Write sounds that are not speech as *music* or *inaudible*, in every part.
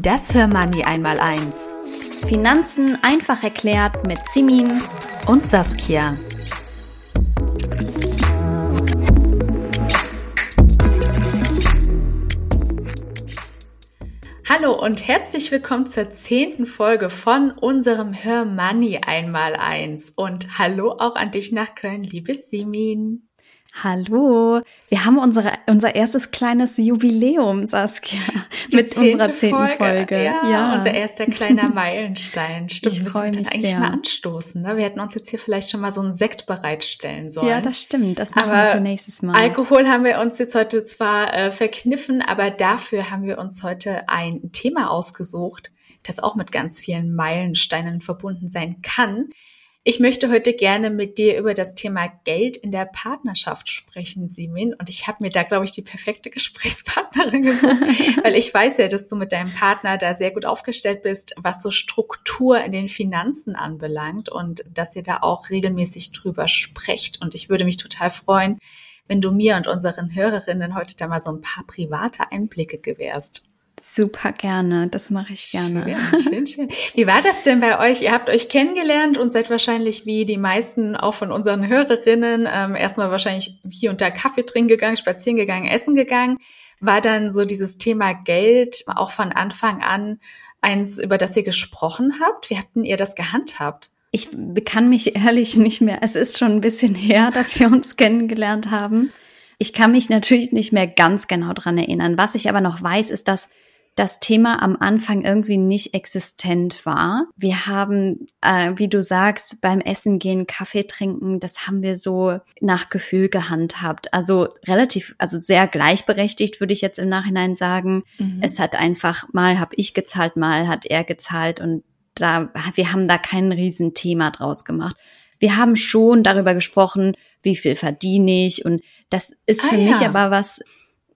Das Hörmoney einmal eins. Finanzen einfach erklärt mit Simin und Saskia. Hallo und herzlich willkommen zur zehnten Folge von unserem Hör Money einmal eins. Und hallo auch an dich nach Köln, liebe Simin. Hallo, wir haben unsere, unser erstes kleines Jubiläum, Saskia, Die mit unserer zehnten Folge. Folge. Ja, ja, unser erster kleiner Meilenstein. Stimmt, ich freue mich eigentlich sehr. mal anstoßen. Ne? Wir hätten uns jetzt hier vielleicht schon mal so einen Sekt bereitstellen sollen. Ja, das stimmt. Das machen aber wir für nächstes Mal. Alkohol haben wir uns jetzt heute zwar äh, verkniffen, aber dafür haben wir uns heute ein Thema ausgesucht, das auch mit ganz vielen Meilensteinen verbunden sein kann. Ich möchte heute gerne mit dir über das Thema Geld in der Partnerschaft sprechen, Simin. Und ich habe mir da, glaube ich, die perfekte *laughs* Gesprächspartnerin gesucht, *laughs* weil ich weiß ja, dass du mit deinem Partner da sehr gut aufgestellt bist, was so Struktur in den Finanzen anbelangt und dass ihr da auch regelmäßig drüber sprecht. Und ich würde mich total freuen, wenn du mir und unseren Hörerinnen heute da mal so ein paar private Einblicke gewährst. Super gerne, das mache ich gerne. Schön, schön, schön. Wie war das denn bei euch? Ihr habt euch kennengelernt und seid wahrscheinlich wie die meisten auch von unseren Hörerinnen ähm, erstmal wahrscheinlich hier und da Kaffee trinken gegangen, spazieren gegangen, essen gegangen. War dann so dieses Thema Geld auch von Anfang an eins, über das ihr gesprochen habt? Wie habt denn ihr das gehandhabt? Ich kann mich ehrlich nicht mehr. Es ist schon ein bisschen her, *laughs* dass wir uns kennengelernt haben. Ich kann mich natürlich nicht mehr ganz genau dran erinnern. Was ich aber noch weiß, ist, dass das Thema am Anfang irgendwie nicht existent war. Wir haben, äh, wie du sagst, beim Essen gehen, Kaffee trinken, das haben wir so nach Gefühl gehandhabt. Also relativ, also sehr gleichberechtigt, würde ich jetzt im Nachhinein sagen. Mhm. Es hat einfach, mal habe ich gezahlt, mal hat er gezahlt und da, wir haben da kein Riesenthema draus gemacht. Wir haben schon darüber gesprochen, wie viel verdiene ich und das ist für ah, mich ja. aber was,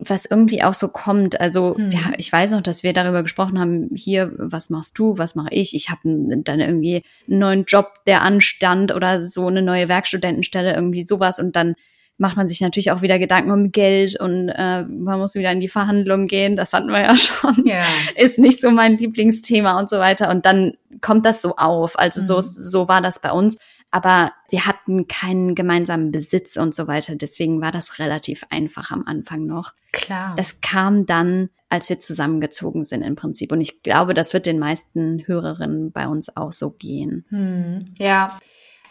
was irgendwie auch so kommt. Also hm. ja, ich weiß noch, dass wir darüber gesprochen haben, hier, was machst du, was mache ich? Ich habe dann irgendwie einen neuen Job, der anstand oder so eine neue Werkstudentenstelle, irgendwie sowas und dann macht man sich natürlich auch wieder Gedanken um Geld und äh, man muss wieder in die Verhandlungen gehen. Das hatten wir ja *laughs* schon. Ja. Ist nicht so mein Lieblingsthema und so weiter. Und dann kommt das so auf. Also mhm. so, so war das bei uns aber wir hatten keinen gemeinsamen Besitz und so weiter. Deswegen war das relativ einfach am Anfang noch. Klar. Das kam dann, als wir zusammengezogen sind im Prinzip. Und ich glaube, das wird den meisten Hörerinnen bei uns auch so gehen. Hm, ja.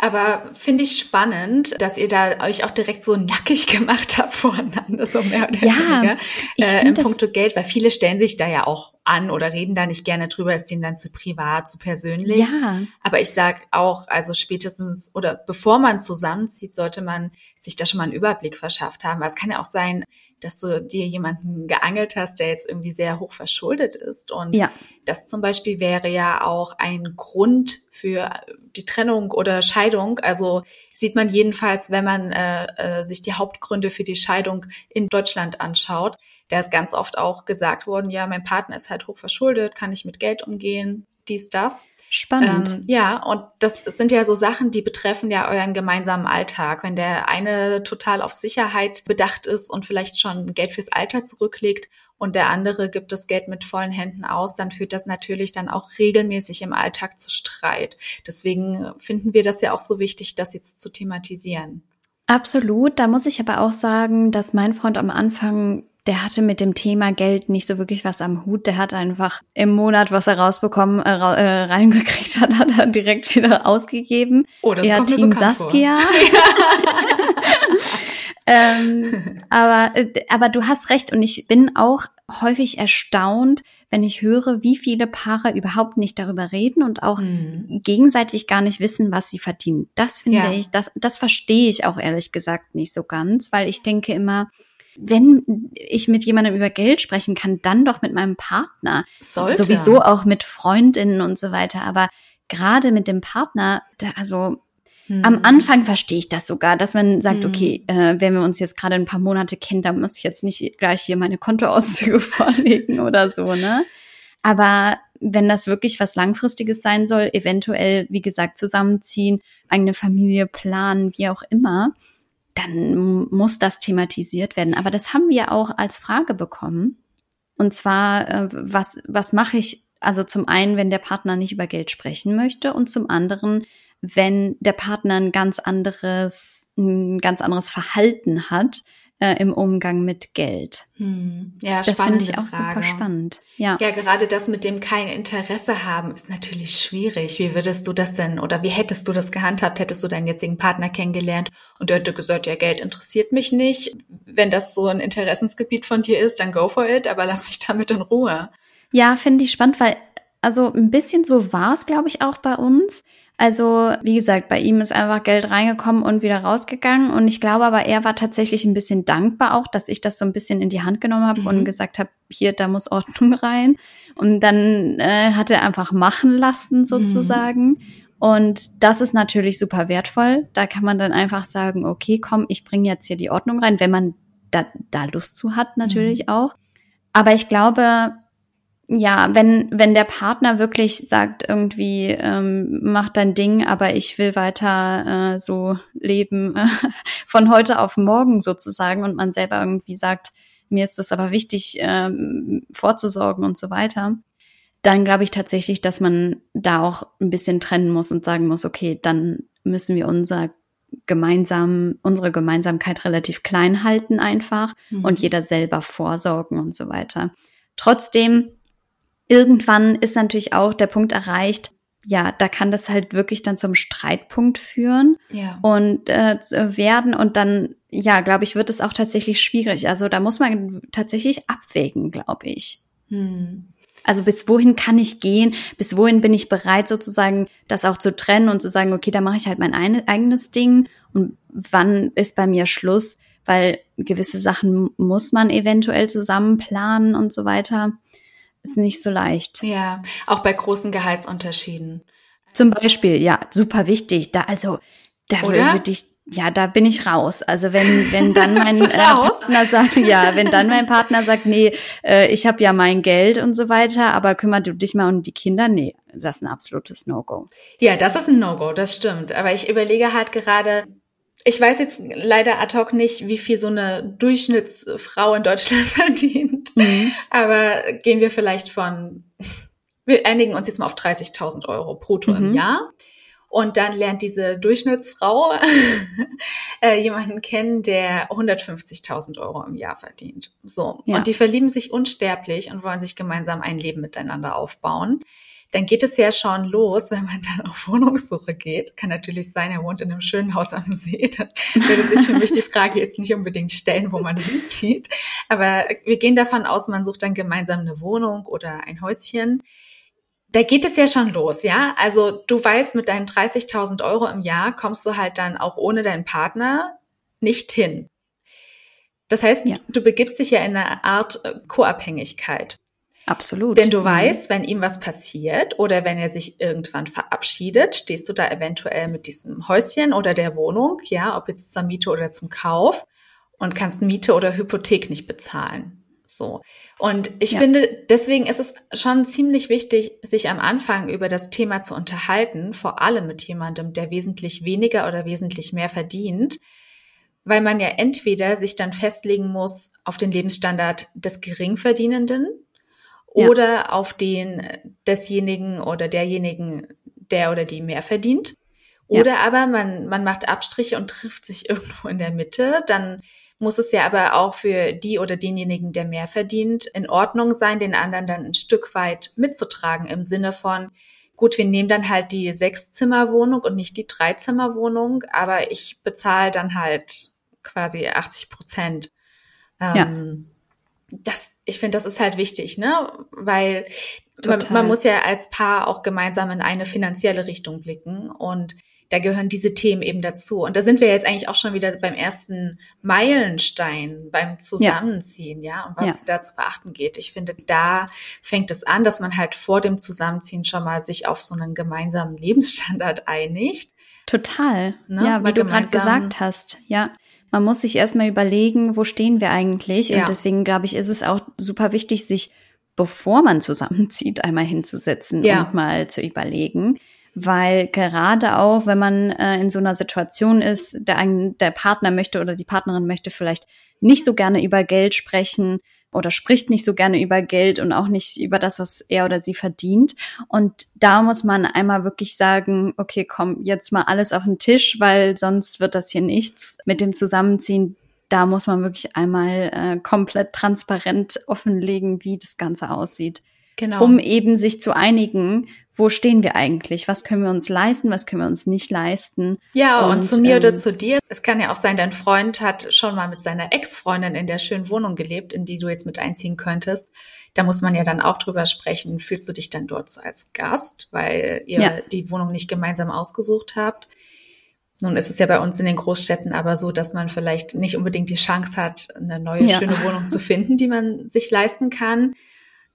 Aber finde ich spannend, dass ihr da euch auch direkt so nackig *laughs* gemacht habt voreinander, so mehr oder ja, weniger. Äh, in puncto Geld, weil viele stellen sich da ja auch an oder reden da nicht gerne drüber, ist denen dann zu privat, zu persönlich. Ja. Aber ich sag auch, also spätestens oder bevor man zusammenzieht, sollte man sich da schon mal einen Überblick verschafft haben. Weil es kann ja auch sein, dass du dir jemanden geangelt hast, der jetzt irgendwie sehr hoch verschuldet ist. Und ja. das zum Beispiel wäre ja auch ein Grund für die Trennung oder Scheidung. Also sieht man jedenfalls, wenn man äh, äh, sich die Hauptgründe für die Scheidung in Deutschland anschaut. Da ist ganz oft auch gesagt worden, ja, mein Partner ist halt hoch verschuldet, kann ich mit Geld umgehen, dies, das. Spannend. Ähm, ja, und das sind ja so Sachen, die betreffen ja euren gemeinsamen Alltag. Wenn der eine total auf Sicherheit bedacht ist und vielleicht schon Geld fürs Alter zurücklegt und der andere gibt das Geld mit vollen Händen aus, dann führt das natürlich dann auch regelmäßig im Alltag zu Streit. Deswegen finden wir das ja auch so wichtig, das jetzt zu thematisieren. Absolut. Da muss ich aber auch sagen, dass mein Freund am Anfang der hatte mit dem Thema Geld nicht so wirklich was am Hut. Der hat einfach im Monat, was er rausbekommen, äh, äh, reingekriegt hat, *laughs* hat er direkt wieder ausgegeben. Oh, das er kommt Team Saskia. *laughs* *laughs* ähm, aber, äh, aber du hast recht und ich bin auch häufig erstaunt, wenn ich höre, wie viele Paare überhaupt nicht darüber reden und auch mhm. gegenseitig gar nicht wissen, was sie verdienen. Das finde ja. ich, das, das verstehe ich auch ehrlich gesagt nicht so ganz, weil ich denke immer, wenn ich mit jemandem über Geld sprechen kann, dann doch mit meinem Partner. Sollte. Sowieso auch mit Freundinnen und so weiter. Aber gerade mit dem Partner, da, also hm. am Anfang verstehe ich das sogar, dass man sagt, hm. okay, äh, wenn wir uns jetzt gerade ein paar Monate kennen, dann muss ich jetzt nicht gleich hier meine Kontoauszüge *laughs* vorlegen oder so, ne? Aber wenn das wirklich was Langfristiges sein soll, eventuell, wie gesagt, zusammenziehen, eigene Familie planen, wie auch immer, dann muss das thematisiert werden. Aber das haben wir auch als Frage bekommen. Und zwar, äh, was, was mache ich? Also zum einen, wenn der Partner nicht über Geld sprechen möchte und zum anderen, wenn der Partner ein ganz anderes, ein ganz anderes Verhalten hat, äh, im Umgang mit Geld. Hm. Ja, das finde ich auch Frage. super spannend. Ja. ja, gerade das mit dem kein Interesse haben ist natürlich schwierig. Wie würdest du das denn oder wie hättest du das gehandhabt? Hättest du deinen jetzigen Partner kennengelernt und der hätte gesagt, ja, Geld interessiert mich nicht. Wenn das so ein Interessensgebiet von dir ist, dann go for it, aber lass mich damit in Ruhe. Ja, finde ich spannend, weil also ein bisschen so war es, glaube ich, auch bei uns. Also, wie gesagt, bei ihm ist einfach Geld reingekommen und wieder rausgegangen. Und ich glaube aber, er war tatsächlich ein bisschen dankbar auch, dass ich das so ein bisschen in die Hand genommen habe mhm. und gesagt habe, hier, da muss Ordnung *laughs* rein. Und dann äh, hat er einfach machen lassen sozusagen. Mhm. Und das ist natürlich super wertvoll. Da kann man dann einfach sagen, okay, komm, ich bringe jetzt hier die Ordnung rein, wenn man da, da Lust zu hat, natürlich mhm. auch. Aber ich glaube, ja, wenn, wenn der Partner wirklich sagt, irgendwie, ähm, mach dein Ding, aber ich will weiter äh, so leben, äh, *laughs* von heute auf morgen sozusagen und man selber irgendwie sagt, mir ist das aber wichtig, ähm, vorzusorgen und so weiter, dann glaube ich tatsächlich, dass man da auch ein bisschen trennen muss und sagen muss, okay, dann müssen wir unser gemeinsam, unsere Gemeinsamkeit relativ klein halten einfach mhm. und jeder selber vorsorgen und so weiter. Trotzdem irgendwann ist natürlich auch der Punkt erreicht, ja, da kann das halt wirklich dann zum Streitpunkt führen ja. und äh, werden und dann, ja, glaube ich, wird es auch tatsächlich schwierig. Also da muss man tatsächlich abwägen, glaube ich. Hm. Also bis wohin kann ich gehen? Bis wohin bin ich bereit, sozusagen das auch zu trennen und zu sagen, okay, da mache ich halt mein eigenes Ding und wann ist bei mir Schluss? Weil gewisse Sachen muss man eventuell zusammen planen und so weiter ist nicht so leicht. Ja, auch bei großen Gehaltsunterschieden. Zum Beispiel, ja, super wichtig. Da also, da würde ich, ja, da bin ich raus. Also wenn, wenn *laughs* dann mein äh, Partner sagt, ja, wenn dann mein Partner sagt, nee, äh, ich habe ja mein Geld und so weiter, aber kümmere du dich mal um die Kinder, nee, das ist ein absolutes No-Go. Ja, das ist ein No-Go, das stimmt. Aber ich überlege halt gerade, ich weiß jetzt leider ad hoc nicht, wie viel so eine Durchschnittsfrau in Deutschland *laughs* verdient. Mhm. Aber gehen wir vielleicht von, wir einigen uns jetzt mal auf 30.000 Euro brutto mhm. im Jahr. Und dann lernt diese Durchschnittsfrau *laughs* äh, jemanden kennen, der 150.000 Euro im Jahr verdient. So. Ja. Und die verlieben sich unsterblich und wollen sich gemeinsam ein Leben miteinander aufbauen dann geht es ja schon los, wenn man dann auf Wohnungssuche geht. Kann natürlich sein, er wohnt in einem schönen Haus am See. *laughs* Dann würde sich für mich die Frage jetzt nicht unbedingt stellen, wo man hinzieht. Aber wir gehen davon aus, man sucht dann gemeinsam eine Wohnung oder ein Häuschen. Da geht es ja schon los, ja? Also du weißt, mit deinen 30.000 Euro im Jahr kommst du halt dann auch ohne deinen Partner nicht hin. Das heißt, ja. du begibst dich ja in eine Art äh, Co-Abhängigkeit. Absolut. Denn du mhm. weißt, wenn ihm was passiert oder wenn er sich irgendwann verabschiedet, stehst du da eventuell mit diesem Häuschen oder der Wohnung, ja, ob jetzt zur Miete oder zum Kauf und kannst Miete oder Hypothek nicht bezahlen. So. Und ich ja. finde, deswegen ist es schon ziemlich wichtig, sich am Anfang über das Thema zu unterhalten, vor allem mit jemandem, der wesentlich weniger oder wesentlich mehr verdient, weil man ja entweder sich dann festlegen muss auf den Lebensstandard des Geringverdienenden, oder ja. auf den desjenigen oder derjenigen, der oder die mehr verdient. Oder ja. aber man, man macht Abstriche und *laughs* trifft sich irgendwo in der Mitte. Dann muss es ja aber auch für die oder denjenigen, der mehr verdient, in Ordnung sein, den anderen dann ein Stück weit mitzutragen im Sinne von, gut, wir nehmen dann halt die Sechszimmerwohnung und nicht die Dreizimmerwohnung, aber ich bezahle dann halt quasi 80 Prozent. Ähm, ja das, ich finde, das ist halt wichtig, ne? Weil man, man, muss ja als Paar auch gemeinsam in eine finanzielle Richtung blicken und da gehören diese Themen eben dazu. Und da sind wir jetzt eigentlich auch schon wieder beim ersten Meilenstein, beim Zusammenziehen, ja, ja und was ja. da zu beachten geht. Ich finde, da fängt es an, dass man halt vor dem Zusammenziehen schon mal sich auf so einen gemeinsamen Lebensstandard einigt. Total. Ne? Ja, wie du gerade gesagt hast, ja. Man muss sich erstmal überlegen, wo stehen wir eigentlich? Ja. Und deswegen glaube ich, ist es auch super wichtig, sich, bevor man zusammenzieht, *laughs* einmal hinzusetzen ja. und mal zu überlegen. Weil gerade auch, wenn man äh, in so einer Situation ist, der, der Partner möchte oder die Partnerin möchte vielleicht nicht so gerne über Geld sprechen, oder spricht nicht so gerne über Geld und auch nicht über das, was er oder sie verdient. Und da muss man einmal wirklich sagen, okay, komm, jetzt mal alles auf den Tisch, weil sonst wird das hier nichts mit dem Zusammenziehen. Da muss man wirklich einmal äh, komplett transparent offenlegen, wie das Ganze aussieht. Genau. Um eben sich zu einigen, wo stehen wir eigentlich? Was können wir uns leisten? Was können wir uns nicht leisten? Ja, und, und zu mir ähm, oder zu dir. Es kann ja auch sein, dein Freund hat schon mal mit seiner Ex-Freundin in der schönen Wohnung gelebt, in die du jetzt mit einziehen könntest. Da muss man ja dann auch drüber sprechen. Fühlst du dich dann dort so als Gast, weil ihr ja. die Wohnung nicht gemeinsam ausgesucht habt? Nun ist es ja bei uns in den Großstädten aber so, dass man vielleicht nicht unbedingt die Chance hat, eine neue ja. schöne Wohnung zu finden, die man sich leisten kann.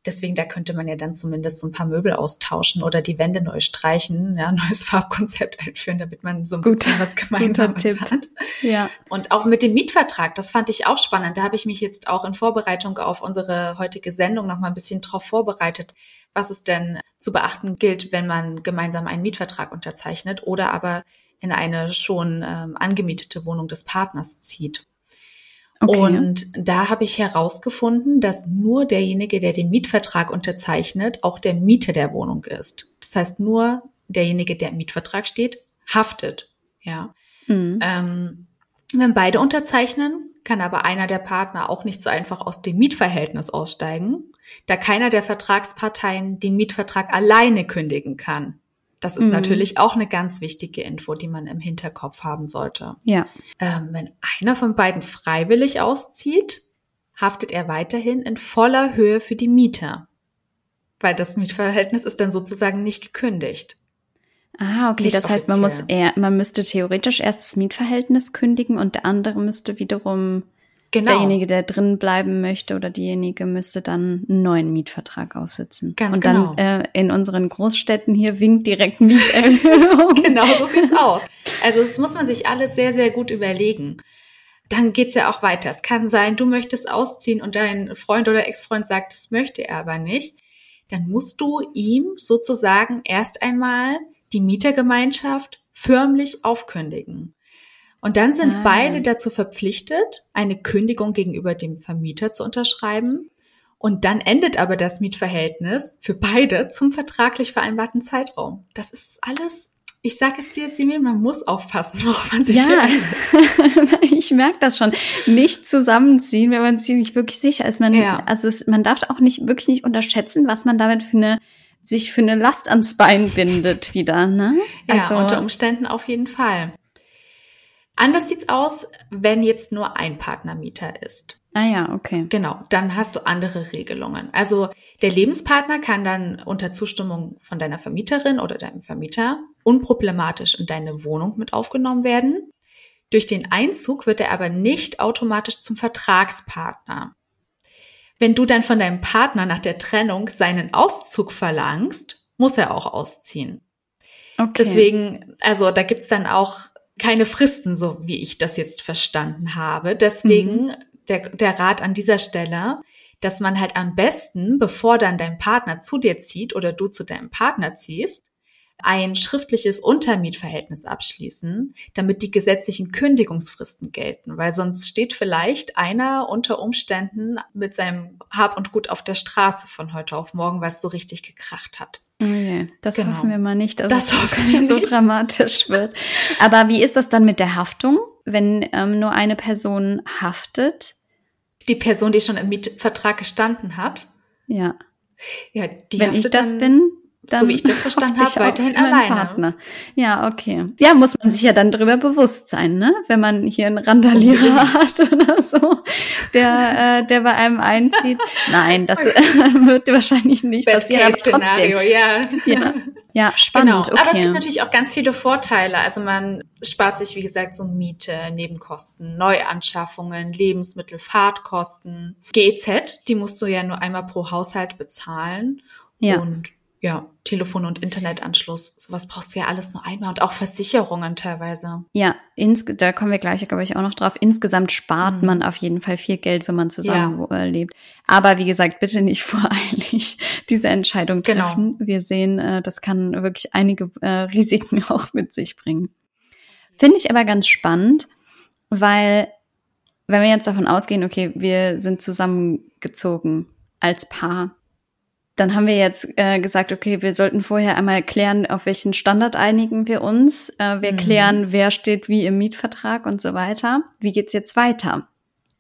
Deswegen, da könnte man ja dann zumindest so ein paar Möbel austauschen oder die Wände neu streichen, ja, *laughs* neues Farbkonzept einführen, damit man so ein Gut, bisschen was Gemeinsames hat. Ja. Und auch mit dem Mietvertrag, das fand ich auch spannend. Da habe ich mich jetzt auch in Vorbereitung auf unsere heutige Sendung noch mal ein bisschen drauf vorbereitet, was es denn zu beachten gilt, wenn man gemeinsam einen Mietvertrag unterzeichnet oder aber in eine schon ähm, angemietete Wohnung des Partners zieht. Okay. Und da habe ich herausgefunden, dass nur derjenige, der den Mietvertrag unterzeichnet, auch der Mieter der Wohnung ist. Das heißt, nur derjenige, der im Mietvertrag steht, haftet. Ja. Mhm. Ähm, wenn beide unterzeichnen, kann aber einer der Partner auch nicht so einfach aus dem Mietverhältnis aussteigen, da keiner der Vertragsparteien den Mietvertrag alleine kündigen kann. Das ist mhm. natürlich auch eine ganz wichtige Info, die man im Hinterkopf haben sollte. Ja. Ähm, wenn einer von beiden freiwillig auszieht, haftet er weiterhin in voller Höhe für die Mieter. Weil das Mietverhältnis ist dann sozusagen nicht gekündigt. Ah, okay. Nicht das heißt, man muss eher, man müsste theoretisch erst das Mietverhältnis kündigen und der andere müsste wiederum Genau. Derjenige, der drin bleiben möchte oder diejenige müsste dann einen neuen Mietvertrag aufsetzen. Ganz Und genau. dann äh, in unseren Großstädten hier winkt direkt Mieterhöhung. *laughs* genau, so sieht's *laughs* aus. Also das muss man sich alles sehr, sehr gut überlegen. Dann geht's ja auch weiter. Es kann sein, du möchtest ausziehen und dein Freund oder Ex-Freund sagt, das möchte er aber nicht. Dann musst du ihm sozusagen erst einmal die Mietergemeinschaft förmlich aufkündigen. Und dann sind ah. beide dazu verpflichtet, eine Kündigung gegenüber dem Vermieter zu unterschreiben. Und dann endet aber das Mietverhältnis für beide zum vertraglich vereinbarten Zeitraum. Das ist alles ich sage es dir, Simeon, man muss aufpassen, *laughs* worauf man sich Ja, *laughs* ich merke das schon. Nicht zusammenziehen, wenn man sich nicht wirklich sicher ist. Man, ja. Also es, man darf auch nicht wirklich nicht unterschätzen, was man damit für eine sich für eine Last ans Bein bindet wieder. Ne? Also, ja, unter Umständen auf jeden Fall. Anders sieht's aus, wenn jetzt nur ein Partnermieter ist. Ah ja, okay. Genau, dann hast du andere Regelungen. Also der Lebenspartner kann dann unter Zustimmung von deiner Vermieterin oder deinem Vermieter unproblematisch in deine Wohnung mit aufgenommen werden. Durch den Einzug wird er aber nicht automatisch zum Vertragspartner. Wenn du dann von deinem Partner nach der Trennung seinen Auszug verlangst, muss er auch ausziehen. Okay. Deswegen, also da gibt's dann auch keine Fristen, so wie ich das jetzt verstanden habe. Deswegen mhm. der, der Rat an dieser Stelle, dass man halt am besten, bevor dann dein Partner zu dir zieht oder du zu deinem Partner ziehst, ein schriftliches Untermietverhältnis abschließen, damit die gesetzlichen Kündigungsfristen gelten, weil sonst steht vielleicht einer unter Umständen mit seinem Hab und Gut auf der Straße von heute auf morgen, weil es so richtig gekracht hat. Oh das genau. hoffen wir mal nicht, dass das es *laughs* so dramatisch wird. Aber wie ist das dann mit der Haftung, wenn ähm, nur eine Person haftet? Die Person, die schon im Mietvertrag gestanden hat. Ja. Ja, die wenn ich das bin, dann so wie ich das *laughs* verstanden habe, weiterhin alleine. Partner. Ja, okay. Ja, muss man sich ja dann darüber bewusst sein, ne? Wenn man hier einen Randalierer *laughs* hat oder so, der, äh, der bei einem einzieht. Nein, das *laughs* wird wahrscheinlich nicht Best passieren. aber trotzdem. Ja. ja. Ja, spannend. Genau. Okay. Aber es gibt natürlich auch ganz viele Vorteile. Also man spart sich, wie gesagt, so Miete, Nebenkosten, Neuanschaffungen, Lebensmittel, Fahrtkosten, GEZ, die musst du ja nur einmal pro Haushalt bezahlen. Ja. Und ja, Telefon- und Internetanschluss, sowas brauchst du ja alles nur einmal und auch Versicherungen teilweise. Ja, ins, da kommen wir gleich, glaube ich, auch noch drauf. Insgesamt spart Mhm. man auf jeden Fall viel Geld, wenn man zusammen äh, lebt. Aber wie gesagt, bitte nicht *laughs* voreilig diese Entscheidung Genau. treffen. Wir sehen, äh, das kann wirklich einige äh, Risiken *laughs* auch mit sich bringen. Finde ich aber ganz spannend, weil wenn wir jetzt davon ausgehen, okay, wir sind zusammengezogen als Paar, dann haben wir jetzt äh, gesagt, okay, wir sollten vorher einmal klären, auf welchen Standard einigen wir uns. Äh, wir Mhm. klären, wer steht wie im Mietvertrag und so weiter. Wie geht's jetzt weiter?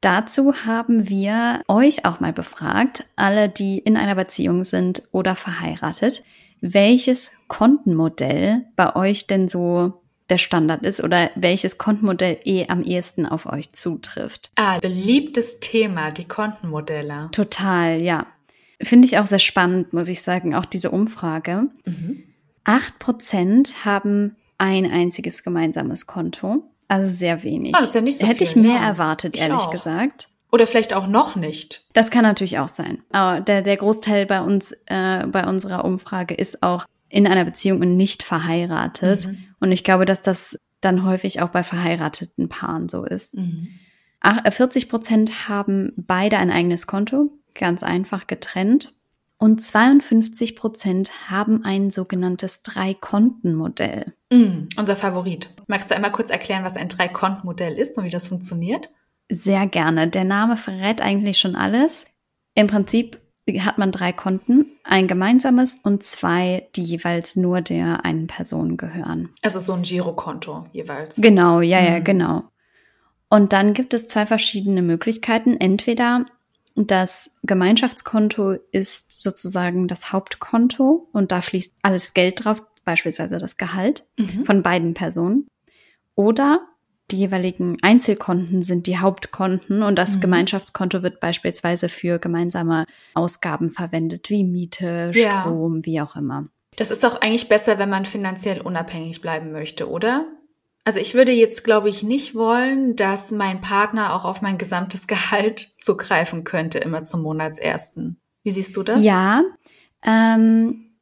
Dazu haben wir euch auch mal befragt, alle, die in einer Beziehung sind oder verheiratet, welches Kontenmodell bei euch denn so der Standard ist oder welches Kontenmodell eh am ehesten auf euch zutrifft. Ah, beliebtes Thema, die Kontenmodelle. Total, ja. Finde ich auch sehr spannend, muss ich sagen, auch diese Umfrage. Mhm. Acht Prozent haben ein einziges gemeinsames Konto, also sehr wenig. Ah, ja so Hätte viel, ich mehr ja. erwartet, Ich ehrlich auch. gesagt. Oder vielleicht auch noch nicht. Das kann natürlich auch sein. Aber der, der Großteil bei uns, äh, bei unserer Umfrage ist auch in einer Beziehung und nicht verheiratet. Mhm. Und ich glaube, dass das dann häufig auch bei verheirateten Paaren so ist. Mhm. Ach, äh, 40 Prozent haben beide ein eigenes Konto, ganz einfach getrennt. Und 52 Prozent haben ein sogenanntes Drei-Konten-Modell. Mhm. Unser Favorit. Magst du einmal kurz erklären, was ein Drei-Konten-Modell ist und wie das funktioniert? Sehr gerne. Der Name verrät eigentlich schon alles. Im Prinzip hat man drei Konten, ein gemeinsames und zwei, die jeweils nur der einen Person gehören. Also so ein Girokonto jeweils. Genau, ja, ja, Mhm. genau. Und dann gibt es zwei verschiedene Möglichkeiten. Entweder das Gemeinschaftskonto ist sozusagen das Hauptkonto und da fließt alles Geld drauf, beispielsweise das Gehalt Mhm. von beiden Personen. Oder die jeweiligen Einzelkonten sind die Hauptkonten und das Mhm. Gemeinschaftskonto wird beispielsweise für gemeinsame Ausgaben verwendet, wie Miete, Ja. Strom, wie auch immer. Das ist auch eigentlich besser, wenn man finanziell unabhängig bleiben möchte, oder? Also ich würde jetzt, glaube ich, nicht wollen, dass mein Partner auch auf mein gesamtes *laughs* Gehalt zugreifen könnte, immer zum Monatsersten. Wie siehst du das? Ja, ähm,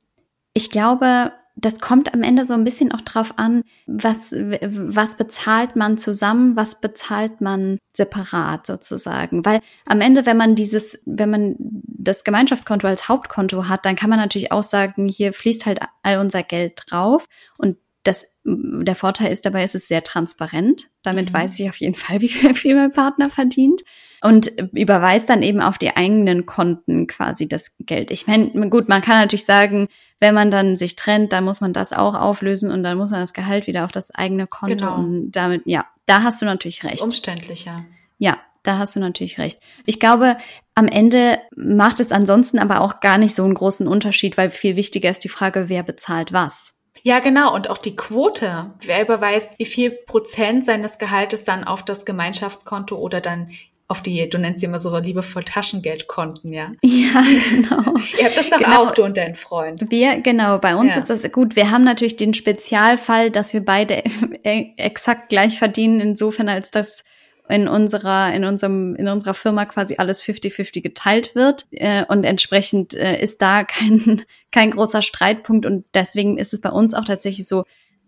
ich glaube, das kommt am Ende so ein bisschen auch drauf an, was, was bezahlt man zusammen, was bezahlt man separat sozusagen. Weil am Ende, wenn man dieses, wenn man das Gemeinschaftskonto als Hauptkonto hat, dann kann man natürlich auch sagen, hier fließt halt all unser Geld drauf und das, der Vorteil ist dabei, es ist sehr transparent. Damit Mhm. weiß ich auf jeden *laughs* Fall, wie viel mein Partner verdient. Und überweist dann eben auf die eigenen Konten quasi das Geld. Ich meine, gut, man kann natürlich sagen, wenn man dann sich trennt, dann muss man das auch auflösen und dann muss man das Gehalt wieder auf das eigene Konto Genau. und damit, ja, da hast du natürlich Das ist recht. umständlicher. Ja, da hast du natürlich recht. Ich glaube, am Ende macht es ansonsten aber auch gar nicht so einen großen Unterschied, weil viel wichtiger ist die Frage, wer bezahlt was. Ja, genau. Und auch die Quote. Wer überweist, wie viel Prozent seines Gehaltes dann auf das Gemeinschaftskonto oder dann auf die, du nennst sie immer so liebevoll Taschengeldkonten, ja. *laughs* Ja, genau. Ihr habt das doch Genau. auch, du und dein Freund. Wir, genau, bei uns Ja. ist das gut. Wir haben natürlich den Spezialfall, dass wir beide *laughs* e- exakt gleich verdienen, insofern als dass in unserer, in unserem, in unserer Firma quasi alles 50-50 geteilt wird. Äh, und entsprechend äh, ist da kein, *laughs* kein großer Streitpunkt. Und deswegen ist es bei uns auch tatsächlich so,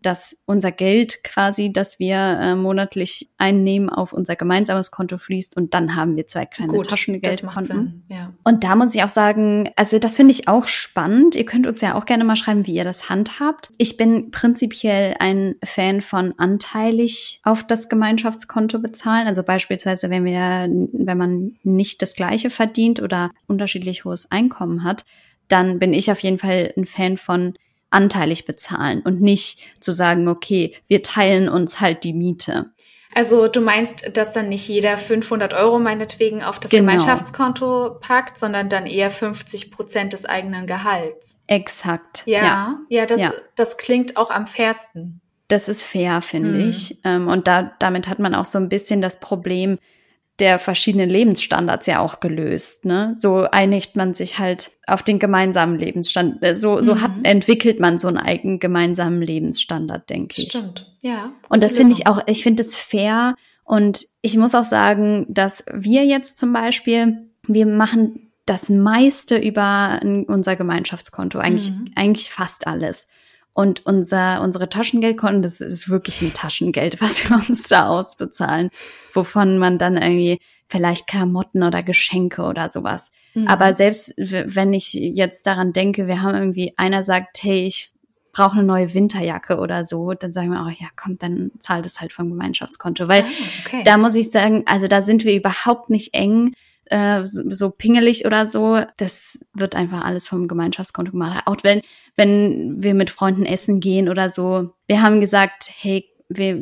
dass unser Geld quasi, das wir äh, monatlich einnehmen, auf unser gemeinsames Konto fließt und dann haben wir zwei kleine Gut, Taschengeldkonten. Ja. Und da muss ich auch sagen, also das finde ich auch spannend. Ihr könnt uns ja auch gerne mal schreiben, wie ihr das handhabt. Ich bin prinzipiell ein Fan von anteilig auf das Gemeinschaftskonto bezahlen. Also beispielsweise, wenn wir, wenn man nicht das gleiche verdient oder unterschiedlich hohes Einkommen hat, dann bin ich auf jeden Fall ein Fan von anteilig bezahlen und nicht zu sagen, okay, wir teilen uns halt die Miete. Also du meinst, dass dann nicht jeder 500 Euro meinetwegen auf das genau. Gemeinschaftskonto packt, sondern dann eher 50 Prozent des eigenen Gehalts. Exakt. Ja, ja, ja, das, ja. das klingt auch am fairsten. Das ist fair, finde mhm. ich. Ähm, und da, damit hat man auch so ein bisschen das Problem, der verschiedenen Lebensstandards ja auch gelöst. Ne? So einigt man sich halt auf den gemeinsamen Lebensstandard. Äh, so, so mhm. hat, entwickelt man so einen eigenen gemeinsamen Lebensstandard, denke ich. Stimmt, ja. Und das finde ich auch, ich finde es fair. Und ich muss auch sagen, dass wir jetzt zum Beispiel, wir machen das meiste über unser Gemeinschaftskonto, eigentlich, mhm. eigentlich fast alles. Und unser, unsere Taschengeldkonten, das ist wirklich ein Taschengeld, *laughs* was wir uns da ausbezahlen, wovon man dann irgendwie vielleicht Klamotten oder Geschenke oder sowas. Mhm. Aber selbst wenn ich jetzt daran denke, wir haben irgendwie, einer sagt, hey, ich brauche eine neue Winterjacke oder so, dann sagen wir auch, ja, komm, dann zahlt es halt vom Gemeinschaftskonto. Weil ah, okay. da muss ich sagen, also da sind wir überhaupt nicht eng äh, so, pingelig oder so. Das wird einfach alles vom Gemeinschaftskonto gemacht. Auch wenn, wenn wir mit Freunden essen gehen oder so. Wir haben gesagt, hey, wir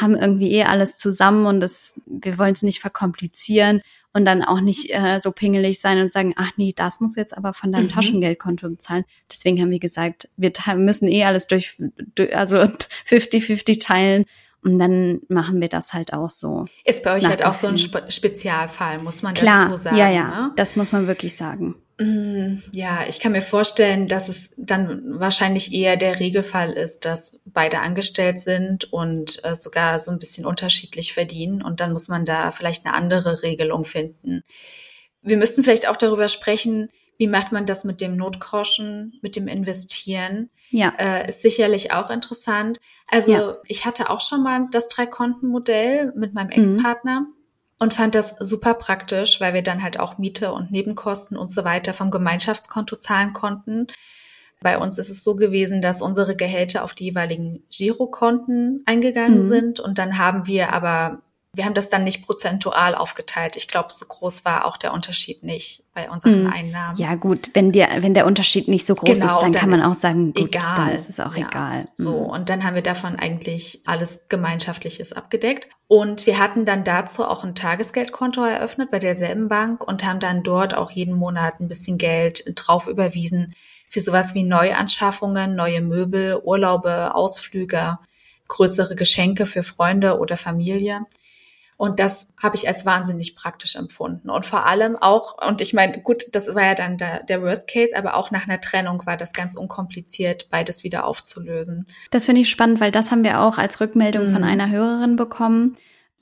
haben irgendwie eh alles zusammen und das, wir wollen es nicht verkomplizieren und dann auch nicht äh, so pingelig sein und sagen, ach nee, das muss jetzt aber von deinem mhm. Taschengeldkonto bezahlen. Deswegen haben wir gesagt, wir müssen eh alles durch, durch also *laughs* 50-50 teilen und dann machen wir das halt auch so. Ist bei euch halt auch so ein Spe Spezialfall, muss man Klar, dazu sagen. Ja, ja, ne? das muss man wirklich sagen. Mm, ja, ich kann mir vorstellen, dass es dann wahrscheinlich eher der Regelfall ist, dass beide angestellt sind und äh, sogar so ein bisschen unterschiedlich verdienen. Und dann muss man da vielleicht eine andere Regelung finden. Wir müssten vielleicht auch darüber sprechen, wie macht man das mit dem Notgroschen, mit dem Investieren? Ja. Äh, ist sicherlich auch interessant. Also ja. ich hatte auch schon mal das Drei-Konten-Modell mit meinem mhm. Ex-Partner. Mhm. Und fand das super praktisch, weil wir dann halt auch Miete und Nebenkosten und so weiter vom Gemeinschaftskonto zahlen konnten. Bei uns ist es so gewesen, dass unsere Gehälter auf die jeweiligen Girokonten eingegangen mhm. sind und dann haben wir aber wir haben das dann nicht prozentual aufgeteilt. Ich glaube, so groß war auch der Unterschied nicht bei unseren hm. Einnahmen. Ja, gut, wenn der, wenn der Unterschied nicht so groß genau, ist, dann, dann kann man auch sagen, gut, egal. dann ist es auch ja. egal. Mhm. So, und dann haben wir davon eigentlich alles Gemeinschaftliches abgedeckt. Und wir hatten dann dazu auch ein Tagesgeldkonto eröffnet bei derselben Bank und haben dann dort auch jeden Monat ein bisschen Geld drauf überwiesen für sowas wie Neuanschaffungen, neue Möbel, Urlaube, Ausflüge, größere Geschenke für Freunde oder Familie. Und das habe ich als wahnsinnig praktisch empfunden. Und vor allem auch, und ich meine, gut, das war ja dann der, der Worst Case, aber auch nach einer Trennung war das ganz unkompliziert, beides wieder aufzulösen. Das finde ich spannend, weil das haben wir auch als Rückmeldung mhm. von einer Hörerin bekommen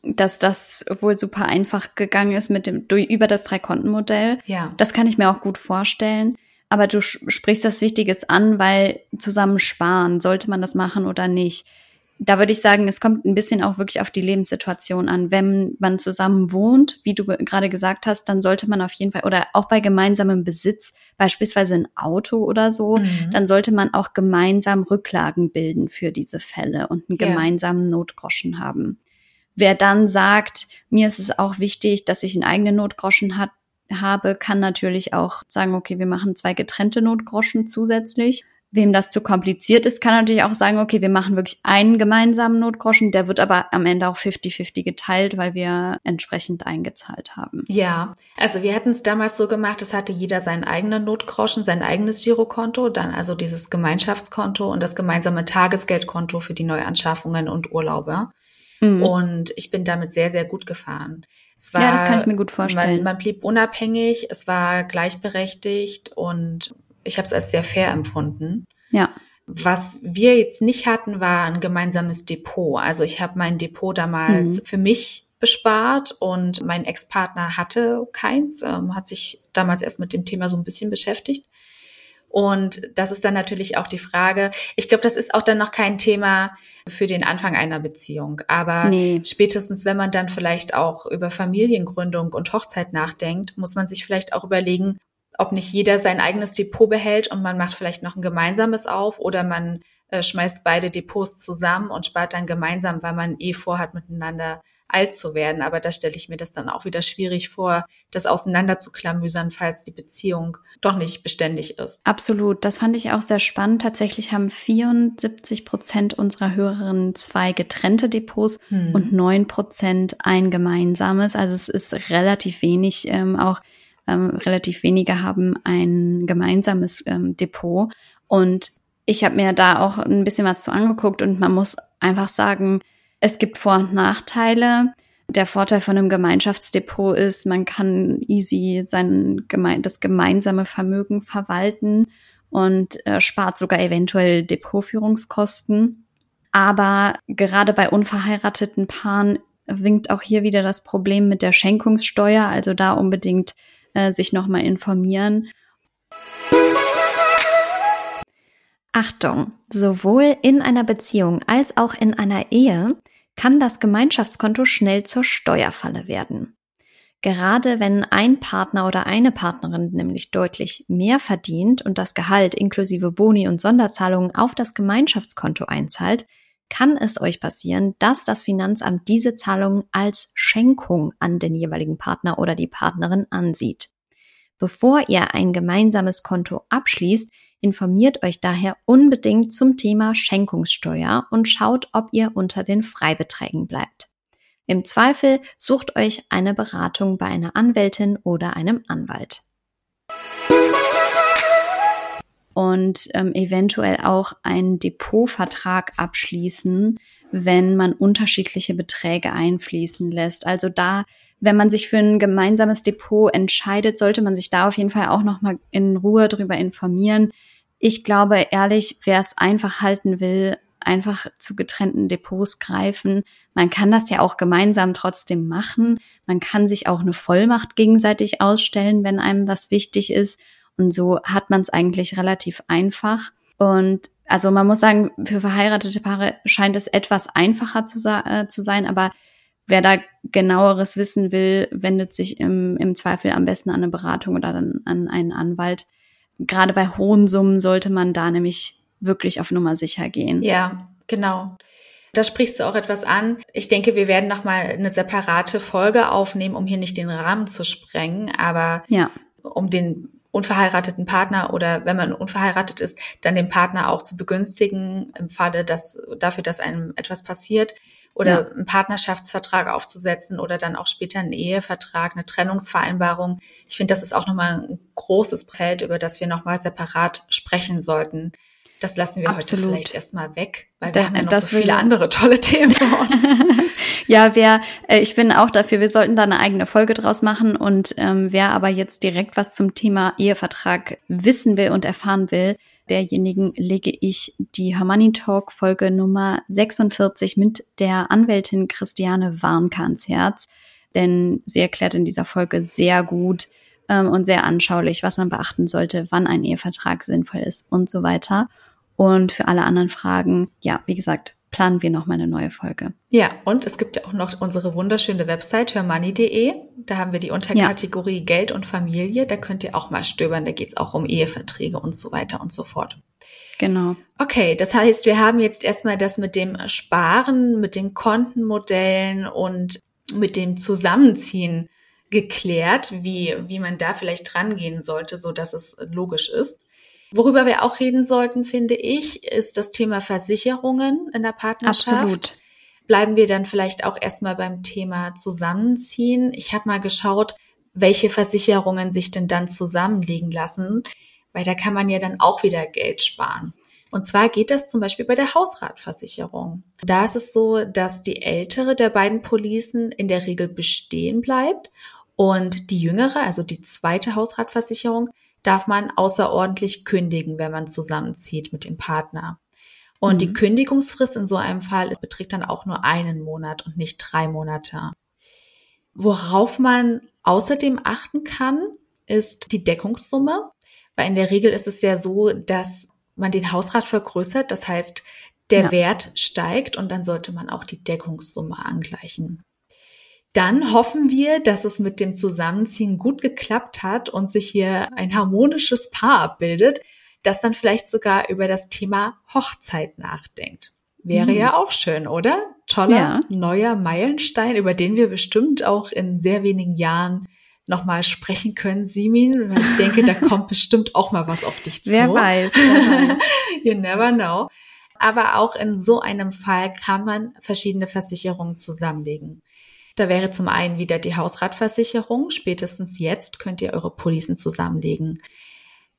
dass das wohl super einfach gegangen ist mit dem über das Drei-Konten-Modell. Ja. Das kann ich mir auch gut vorstellen. Aber du sprichst das Wichtiges an, weil zusammen sparen, sollte man das machen oder nicht? Da würde ich sagen, es kommt ein bisschen auch wirklich auf die Lebenssituation an. Wenn man zusammen wohnt, wie du gerade gesagt hast, dann sollte man auf jeden Fall, oder auch bei gemeinsamem Besitz, beispielsweise ein Auto oder so, mhm. dann sollte man auch gemeinsam Rücklagen bilden für diese Fälle und einen gemeinsamen Notgroschen haben. Wer dann sagt, mir ist es auch wichtig, dass ich einen eigenen Notgroschen hat, habe, kann natürlich auch sagen, okay, wir machen zwei getrennte Notgroschen zusätzlich Wem das zu kompliziert ist, kann natürlich auch sagen, okay, wir machen wirklich einen gemeinsamen Notgroschen, der wird aber am Ende auch 50-50 geteilt, weil wir entsprechend eingezahlt haben. Ja, also wir hätten es damals so gemacht, es hatte jeder seinen eigenen Notgroschen, sein eigenes Girokonto, dann also dieses Gemeinschaftskonto und das gemeinsame Tagesgeldkonto für die Neuanschaffungen und Urlaube. Mhm. Und ich bin damit sehr, sehr gut gefahren. War, ja, das kann ich mir gut vorstellen. Man, man blieb unabhängig, es war gleichberechtigt und ich habe es als sehr fair empfunden. Ja. Was wir jetzt nicht hatten, war ein gemeinsames Depot. Also ich habe mein Depot damals mhm. für mich bespart und mein Ex-Partner hatte keins, ähm, hat sich damals erst mit dem Thema so ein bisschen beschäftigt. Und das ist dann natürlich auch die Frage. Ich glaube, das ist auch dann noch kein Thema für den Anfang einer Beziehung. Aber nee. spätestens, wenn man dann vielleicht auch über Familiengründung und Hochzeit nachdenkt, muss man sich vielleicht auch überlegen, ob nicht jeder sein eigenes Depot behält und man macht vielleicht noch ein gemeinsames auf oder man äh, schmeißt beide Depots zusammen und spart dann gemeinsam, weil man eh vorhat, miteinander alt zu werden. Aber da stelle ich mir das dann auch wieder schwierig vor, das auseinanderzuklamüsern, falls die Beziehung doch nicht beständig ist. Absolut. Das fand ich auch sehr spannend. Tatsächlich haben 74 Prozent unserer Hörerinnen zwei getrennte Depots hm. und neun Prozent ein gemeinsames. Also es ist relativ wenig. Ähm, auch ähm, relativ wenige haben ein gemeinsames ähm, Depot. Und ich habe mir da auch ein bisschen was zu angeguckt und man muss einfach sagen, es gibt Vor- und Nachteile. Der Vorteil von einem Gemeinschaftsdepot ist, man kann easy sein geme das gemeinsame Vermögen verwalten und äh, spart sogar eventuell Depotführungskosten. Aber gerade bei unverheirateten Paaren winkt auch hier wieder das Problem mit der Schenkungssteuer, also da unbedingt äh, sich nochmal informieren. Achtung, sowohl in einer Beziehung als auch in einer Ehe kann das Gemeinschaftskonto schnell zur Steuerfalle werden. Gerade wenn ein Partner oder eine Partnerin nämlich deutlich mehr verdient und das Gehalt inklusive Boni und Sonderzahlungen auf das Gemeinschaftskonto einzahlt, kann es euch passieren, dass das Finanzamt diese Zahlungen als Schenkung an den jeweiligen Partner oder die Partnerin ansieht. Bevor ihr ein gemeinsames Konto abschließt, Informiert euch daher unbedingt zum Thema Schenkungssteuer und schaut, ob ihr unter den Freibeträgen bleibt. Im Zweifel sucht euch eine Beratung bei einer Anwältin oder einem Anwalt. Und ähm, eventuell auch einen Depotvertrag abschließen, wenn man unterschiedliche Beträge einfließen lässt. Also da wenn man sich für ein gemeinsames Depot entscheidet, sollte man sich da auf jeden Fall auch nochmal in Ruhe drüber informieren. Ich glaube ehrlich, wer es einfach halten will, einfach zu getrennten Depots greifen. Man kann das ja auch gemeinsam trotzdem machen. Man kann sich auch eine Vollmacht gegenseitig ausstellen, wenn einem das wichtig ist. Und so hat man es eigentlich relativ einfach. Und also man muss sagen, für verheiratete Paare scheint es etwas einfacher zu, äh, zu sein, aber wer da genaueres wissen will, wendet sich im, im Zweifel am besten an eine Beratung oder dann an einen Anwalt. Gerade bei hohen Summen sollte man da nämlich wirklich auf Nummer sicher gehen. Ja, genau. Da sprichst du auch etwas an. Ich denke, wir werden nochmal eine separate Folge aufnehmen, um hier nicht den Rahmen zu sprengen, aber ja. um den unverheirateten Partner oder wenn man unverheiratet ist, dann den Partner auch zu begünstigen im Falle, dass dafür, dass einem etwas passiert oder ja. einen Partnerschaftsvertrag aufzusetzen oder dann auch später einen Ehevertrag, eine Trennungsvereinbarung. Ich finde, das ist auch nochmal ein großes Feld, über das wir nochmal separat sprechen sollten. Das lassen wir Absolut. heute vielleicht erstmal weg, weil da, wir haben ja noch so viele andere tolle *laughs* Themen vor uns. *laughs* ja, wer, äh, ich bin auch dafür, wir sollten da eine eigene Folge draus machen und ähm, wer aber jetzt direkt was zum Thema Ehevertrag wissen will und erfahren will, derjenigen lege ich die Hermanni Talk Folge Nummer 46 mit der Anwältin Christiane Warnke ans Herz, denn sie erklärt in dieser Folge sehr gut ähm, und sehr anschaulich, was man beachten sollte, wann ein Ehevertrag sinnvoll ist und so weiter. Und für alle anderen Fragen, ja, wie gesagt, planen wir noch mal eine neue Folge. Ja, und es gibt ja auch noch unsere wunderschöne Website hörmoney.de. Da haben wir die Unterkategorie ja. Geld und Familie. Da könnt ihr auch mal stöbern. Da geht es auch um Eheverträge und so weiter und so fort. Genau. Okay, das heißt, wir haben jetzt erstmal das mit dem Sparen, mit den Kontenmodellen und mit dem Zusammenziehen geklärt, wie, wie man da vielleicht rangehen sollte, so dass es logisch ist. Worüber wir auch reden sollten, finde ich, ist das Thema Versicherungen in der Partnerschaft. Absolut. Bleiben wir dann vielleicht auch erstmal beim Thema Zusammenziehen. Ich habe mal geschaut, welche Versicherungen sich denn dann zusammenlegen lassen, weil da kann man ja dann auch wieder Geld sparen. Und zwar geht das zum Beispiel bei der Hausratversicherung. Da ist es so, dass die ältere der beiden Policen in der Regel bestehen bleibt und die jüngere, also die zweite Hausratversicherung, darf man außerordentlich kündigen, wenn man zusammenzieht mit dem Partner. Und mhm. die Kündigungsfrist in so einem Fall beträgt dann auch nur einen Monat und nicht drei Monate. Worauf man außerdem achten kann, ist die Deckungssumme, weil in der Regel ist es ja so, dass man den Hausrat vergrößert, das heißt, der ja. Wert steigt und dann sollte man auch die Deckungssumme angleichen. Dann hoffen wir, dass es mit dem Zusammenziehen gut geklappt hat und sich hier ein harmonisches Paar abbildet, das dann vielleicht sogar über das Thema Hochzeit nachdenkt. Wäre mhm. ja auch schön, oder? Toller ja. neuer Meilenstein, über den wir bestimmt auch in sehr wenigen Jahren nochmal sprechen können, Simin, weil ich denke, da kommt *laughs* bestimmt auch mal was auf dich zu. Wer weiß, wer weiß. *laughs* you never know. Aber auch in so einem Fall kann man verschiedene Versicherungen zusammenlegen. Da wäre zum einen wieder die Hausratversicherung. Spätestens jetzt könnt ihr eure Policen zusammenlegen.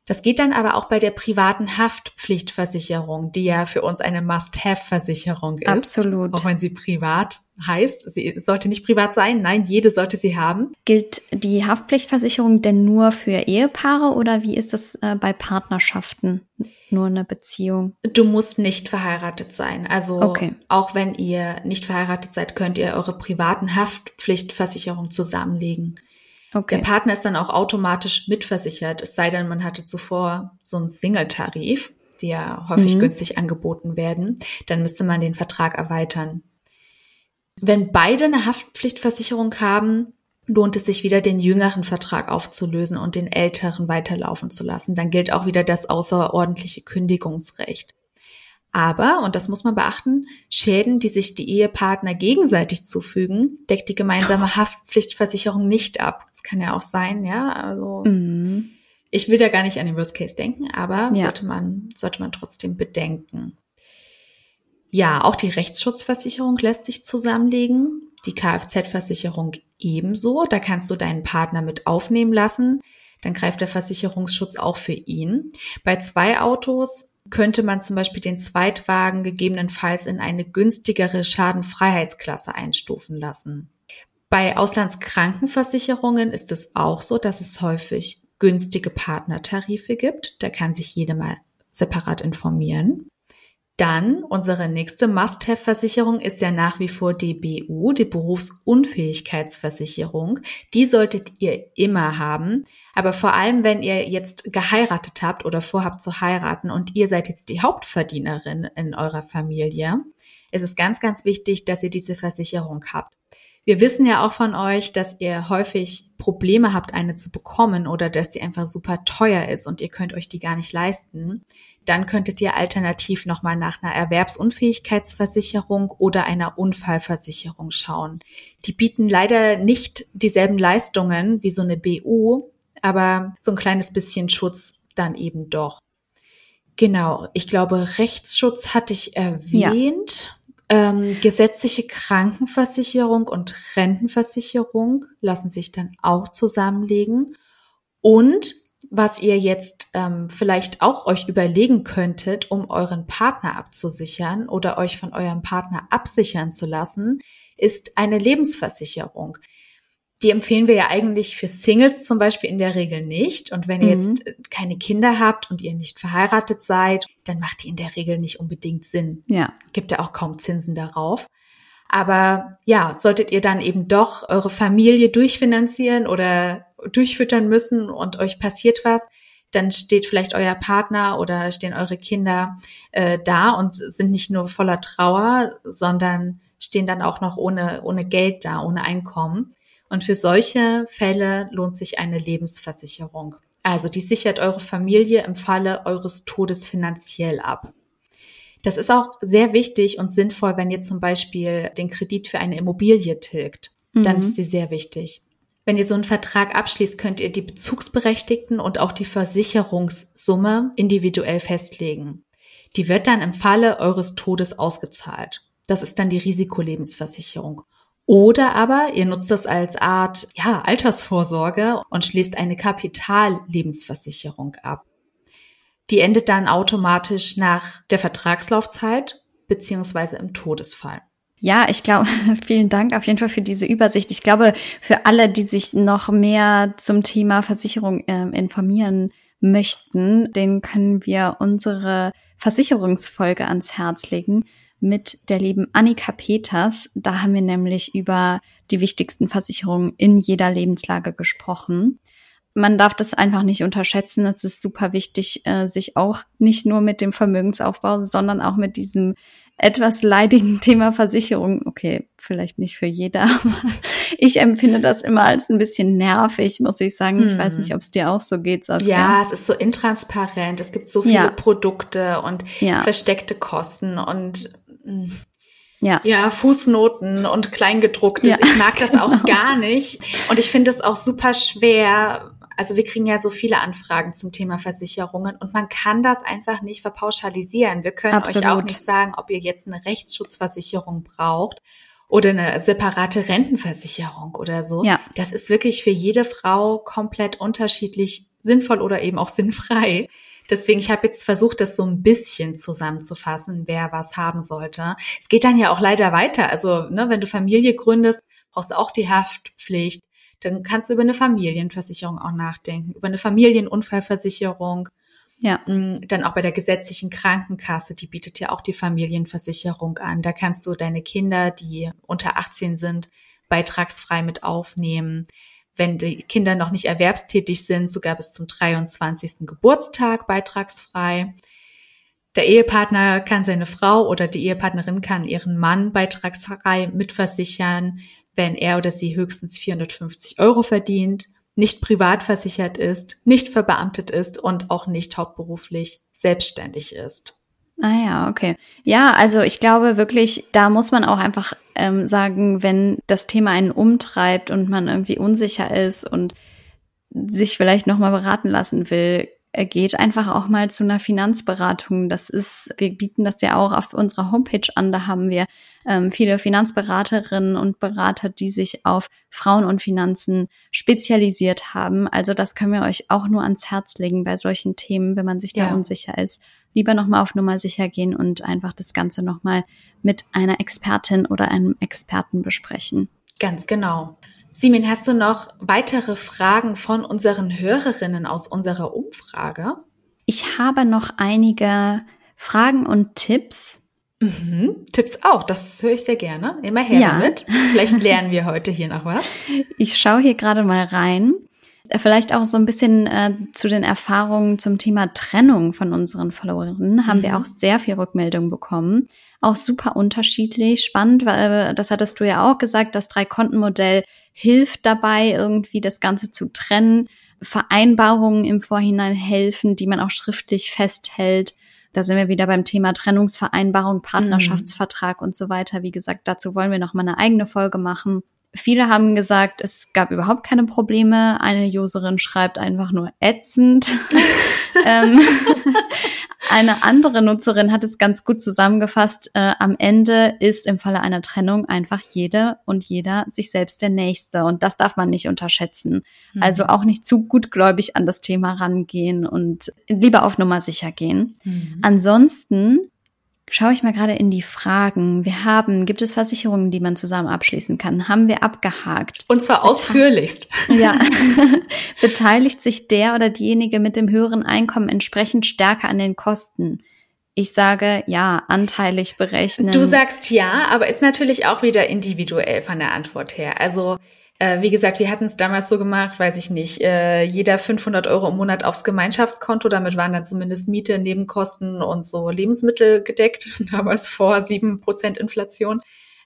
Das geht dann aber auch bei der privaten Haftpflichtversicherung, die ja für uns eine Must-Have-Versicherung ist. Absolut. Auch wenn sie privat heißt. Sie sollte nicht privat sein. Nein, jede sollte sie haben. Gilt die Haftpflichtversicherung denn nur für Ehepaare oder wie ist das äh, bei Partnerschaften? Nur eine Beziehung? Du musst nicht verheiratet sein. Also okay. auch wenn ihr nicht verheiratet seid, könnt ihr eure privaten Haftpflichtversicherung zusammenlegen. Okay. Der Partner ist dann auch automatisch mitversichert, es sei denn, man hatte zuvor so einen Single-Tarif, die ja häufig mhm. günstig angeboten werden. Dann müsste man den Vertrag erweitern. Wenn beide eine Haftpflichtversicherung haben, lohnt es sich wieder, den jüngeren Vertrag aufzulösen und den älteren weiterlaufen zu lassen. Dann gilt auch wieder das außerordentliche Kündigungsrecht. Aber, und das muss man beachten, Schäden, die sich die Ehepartner gegenseitig zufügen, deckt die gemeinsame Haftpflichtversicherung nicht ab. Das kann ja auch sein, ja. Also mhm. ich will da gar nicht an den Worst Case denken, aber ja. sollte man, sollte man trotzdem bedenken. Ja, auch die Rechtsschutzversicherung lässt sich zusammenlegen. Die Kfz-Versicherung ebenso. Da kannst du deinen Partner mit aufnehmen lassen. Dann greift der Versicherungsschutz auch für ihn. Bei zwei Autos könnte man zum Beispiel den Zweitwagen gegebenenfalls in eine günstigere Schadenfreiheitsklasse einstufen lassen. Bei Auslandskrankenversicherungen ist es auch so, dass es häufig günstige Partnertarife gibt. Da kann sich jede mal separat informieren. Dann unsere nächste Must-Have-Versicherung ist ja nach wie vor die BU, die Berufsunfähigkeitsversicherung. Die solltet ihr immer haben. Aber vor allem, wenn ihr jetzt geheiratet habt oder vorhabt zu heiraten und ihr seid jetzt die Hauptverdienerin in eurer Familie, ist es ganz, ganz wichtig, dass ihr diese Versicherung habt. Wir wissen ja auch von euch, dass ihr häufig Probleme habt, eine zu bekommen oder dass die einfach super teuer ist und ihr könnt euch die gar nicht leisten dann könntet ihr alternativ nochmal nach einer Erwerbsunfähigkeitsversicherung oder einer Unfallversicherung schauen. Die bieten leider nicht dieselben Leistungen wie so eine BU, aber so ein kleines bisschen Schutz dann eben doch. Genau, ich glaube, Rechtsschutz hatte ich erwähnt. Ja. Ähm, gesetzliche Krankenversicherung und Rentenversicherung lassen sich dann auch zusammenlegen. Und was ihr jetzt ähm, vielleicht auch euch überlegen könntet, um euren Partner abzusichern oder euch von eurem Partner absichern zu lassen, ist eine Lebensversicherung. Die empfehlen wir ja eigentlich für Singles zum Beispiel in der Regel nicht. Und wenn ihr mhm. jetzt äh, keine Kinder habt und ihr nicht verheiratet seid, dann macht die in der Regel nicht unbedingt Sinn. Ja. Gibt ja auch kaum Zinsen darauf. Aber ja, solltet ihr dann eben doch eure Familie durchfinanzieren oder durchfüttern müssen und euch passiert was, dann steht vielleicht euer Partner oder stehen eure Kinder äh, da und sind nicht nur voller Trauer, sondern stehen dann auch noch ohne, ohne Geld da, ohne Einkommen. Und für solche Fälle lohnt sich eine Lebensversicherung. Also die sichert eure Familie im Falle eures Todes finanziell ab. Das ist auch sehr wichtig und sinnvoll, wenn ihr zum Beispiel den Kredit für eine Immobilie tilgt. Dann mhm. ist sie sehr wichtig. Wenn ihr so einen Vertrag abschließt, könnt ihr die Bezugsberechtigten und auch die Versicherungssumme individuell festlegen. Die wird dann im Falle eures Todes ausgezahlt. Das ist dann die Risikolebensversicherung. Oder aber ihr nutzt das als Art, ja, Altersvorsorge und schließt eine Kapitallebensversicherung ab. Die endet dann automatisch nach der Vertragslaufzeit beziehungsweise im Todesfall. Ja, ich glaube, *laughs* vielen Dank auf jeden Fall für diese Übersicht. Ich glaube, für alle, die sich noch mehr zum Thema Versicherung äh, informieren möchten, den können wir unsere Versicherungsfolge ans Herz legen mit der lieben Annika Peters. Da haben wir nämlich über die wichtigsten Versicherungen in jeder Lebenslage gesprochen. Man darf das einfach nicht unterschätzen. Es ist super wichtig, äh, sich auch nicht nur mit dem Vermögensaufbau, sondern auch mit diesem etwas leidigen *laughs* Thema Versicherung. Okay, vielleicht nicht für jeder, *laughs* aber ich empfinde das immer als ein bisschen nervig, muss ich sagen. Ich weiß nicht, hm. ob es dir auch so geht, Saskia. Ja, es ist so intransparent. Es gibt so viele ja. Produkte und ja. versteckte Kosten und ja. ja, Fußnoten und Kleingedrucktes. Ja, ich mag das genau. auch gar nicht. Und ich finde es auch super schwer. Also wir kriegen ja so viele Anfragen zum Thema Versicherungen und man kann das einfach nicht verpauschalisieren. Wir können Absolut. euch auch nicht sagen, ob ihr jetzt eine Rechtsschutzversicherung braucht oder eine separate Rentenversicherung oder so. Ja. Das ist wirklich für jede Frau komplett unterschiedlich sinnvoll oder eben auch sinnfrei. Deswegen, ich habe jetzt versucht, das so ein bisschen zusammenzufassen, wer was haben sollte. Es geht dann ja auch leider weiter. Also, ne, wenn du Familie gründest, brauchst du auch die Haftpflicht. Dann kannst du über eine Familienversicherung auch nachdenken, über eine Familienunfallversicherung. Ja. Mm, dann auch bei der gesetzlichen Krankenkasse, die bietet ja auch die Familienversicherung an. Da kannst du deine Kinder, die unter 18 sind, beitragsfrei mit aufnehmen wenn die Kinder noch nicht erwerbstätig sind, sogar bis zum 23. Geburtstag beitragsfrei. Der Ehepartner kann seine Frau oder die Ehepartnerin kann ihren Mann beitragsfrei mitversichern, wenn er oder sie höchstens 450 Euro verdient, nicht privat versichert ist, nicht verbeamtet ist und auch nicht hauptberuflich selbstständig ist. Ah ja, okay. Ja, also ich glaube wirklich, da muss man auch einfach ähm, sagen, wenn das Thema einen umtreibt und man irgendwie unsicher ist und sich vielleicht nochmal beraten lassen will, geht einfach auch mal zu einer Finanzberatung. Das ist, wir bieten das ja auch auf unserer Homepage an. Da haben wir ähm, viele Finanzberaterinnen und Berater, die sich auf Frauen und Finanzen spezialisiert haben. Also das können wir euch auch nur ans Herz legen bei solchen Themen, wenn man sich da ja. unsicher ist. Lieber nochmal auf Nummer sicher gehen und einfach das Ganze nochmal mit einer Expertin oder einem Experten besprechen. Ganz genau. Simin, hast du noch weitere Fragen von unseren Hörerinnen aus unserer Umfrage? Ich habe noch einige Fragen und Tipps. Mhm. Tipps auch, das höre ich sehr gerne. Immer her ja. damit. Vielleicht *laughs* lernen wir heute hier noch was. Ich schaue hier gerade mal rein. Vielleicht auch so ein bisschen äh, zu den Erfahrungen zum Thema Trennung von unseren Followerinnen haben mhm. wir auch sehr viel Rückmeldung bekommen. Auch super unterschiedlich, spannend, weil äh, das hattest du ja auch gesagt, das Drei-Konten-Modell hilft dabei, irgendwie das Ganze zu trennen. Vereinbarungen im Vorhinein helfen, die man auch schriftlich festhält. Da sind wir wieder beim Thema Trennungsvereinbarung, Partnerschaftsvertrag mhm. und so weiter. Wie gesagt, dazu wollen wir noch mal eine eigene Folge machen. Viele haben gesagt, es gab überhaupt keine Probleme. Eine Userin schreibt einfach nur ätzend. *laughs* ähm, *laughs* eine andere Nutzerin hat es ganz gut zusammengefasst. Äh, am Ende ist im Falle einer Trennung einfach jede und jeder sich selbst der Nächste. Und das darf man nicht unterschätzen. Mhm. Also auch nicht zu gutgläubig an das Thema rangehen und lieber auf Nummer sicher gehen. Mhm. Ansonsten Schaue ich mal gerade in die Fragen. Wir haben, gibt es Versicherungen, die man zusammen abschließen kann? Haben wir abgehakt. Und zwar ausführlichst. *laughs* Ja. *laughs* Beteiligt sich der oder diejenige mit dem höheren Einkommen entsprechend stärker an den Kosten? Ich sage ja, anteilig berechnen. Du sagst ja, aber ist natürlich auch wieder individuell von der Antwort her. Also äh, wie gesagt, wir hatten es damals so gemacht, weiß ich nicht, äh, jeder 500 Euro im Monat aufs Gemeinschaftskonto. Damit waren dann zumindest Miete, Nebenkosten und so Lebensmittel gedeckt. *laughs* Damals vor sieben Prozent Inflation.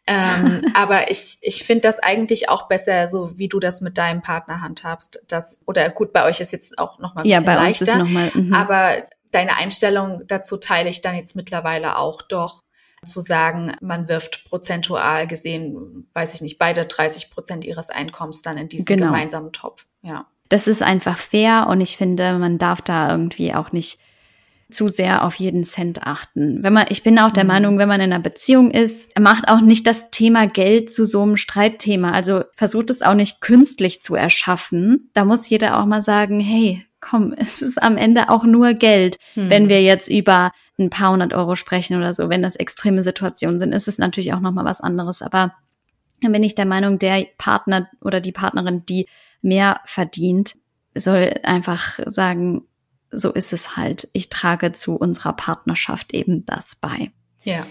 ähm, *laughs* aber ich, ich finde das eigentlich auch besser, so wie du das mit deinem Partner handhabst. Das, oder gut, bei euch ist jetzt auch noch mal ein bisschen ja, bei leichter. Uns ist noch mal, mhm. aber deine Einstellung dazu teile ich dann jetzt mittlerweile auch doch zu sagen, man wirft prozentual gesehen, weiß ich nicht, beide 30 Prozent ihres Einkommens dann in diesen genau. gemeinsamen Topf. Ja. Das ist einfach fair und ich finde, man darf da irgendwie auch nicht zu sehr auf jeden Cent achten. Wenn man, ich bin auch der mhm. Meinung, wenn man in einer Beziehung ist, macht auch nicht das Thema Geld zu so einem Streitthema. Also versucht es auch nicht künstlich zu erschaffen. Da muss jeder auch mal sagen, hey, komm, *laughs* es ist am Ende auch nur Geld. Mhm. Wenn wir jetzt über ein paar hundert Euro sprechen oder so, wenn das extreme Situationen sind, ist es natürlich auch nochmal was anderes. Aber dann bin ich der Meinung, der Partner oder die Partnerin, die mehr verdient, soll einfach sagen, so ist es halt. Ich trage zu unserer Partnerschaft eben das bei. Ja.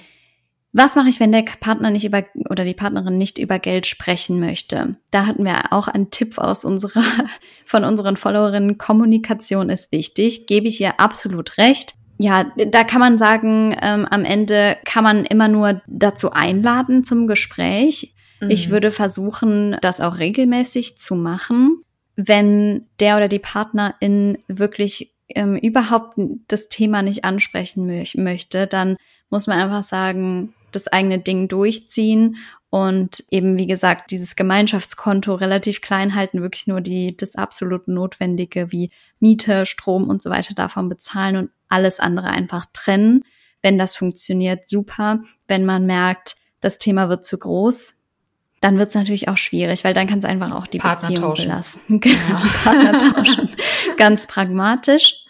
Was mache ich, wenn der Partner nicht über oder die Partnerin nicht über Geld sprechen möchte? Da hatten wir auch einen Tipp aus unserer *laughs* von unseren Followerinnen. Kommunikation ist wichtig. Gebe ich ihr absolut recht. Ja, da kann man sagen, ähm, am Ende kann man immer nur dazu einladen zum Gespräch. Mhm. Ich würde versuchen, das auch regelmäßig zu machen. Wenn der oder die Partnerin wirklich ähm, überhaupt das Thema nicht ansprechen mö möchte, dann muss man einfach sagen, das eigene Ding durchziehen und eben, wie gesagt, dieses Gemeinschaftskonto relativ klein halten, wirklich nur die, das absolut Notwendige wie Miete, Strom und so weiter davon bezahlen und alles andere einfach trennen. Wenn das funktioniert, super. Wenn man merkt, das Thema wird zu groß, dann wird es natürlich auch schwierig, weil dann kann es einfach auch die Partner Beziehung tauschen. belasten. *laughs* Genau, ja. Partner *laughs* tauschen. Ganz pragmatisch.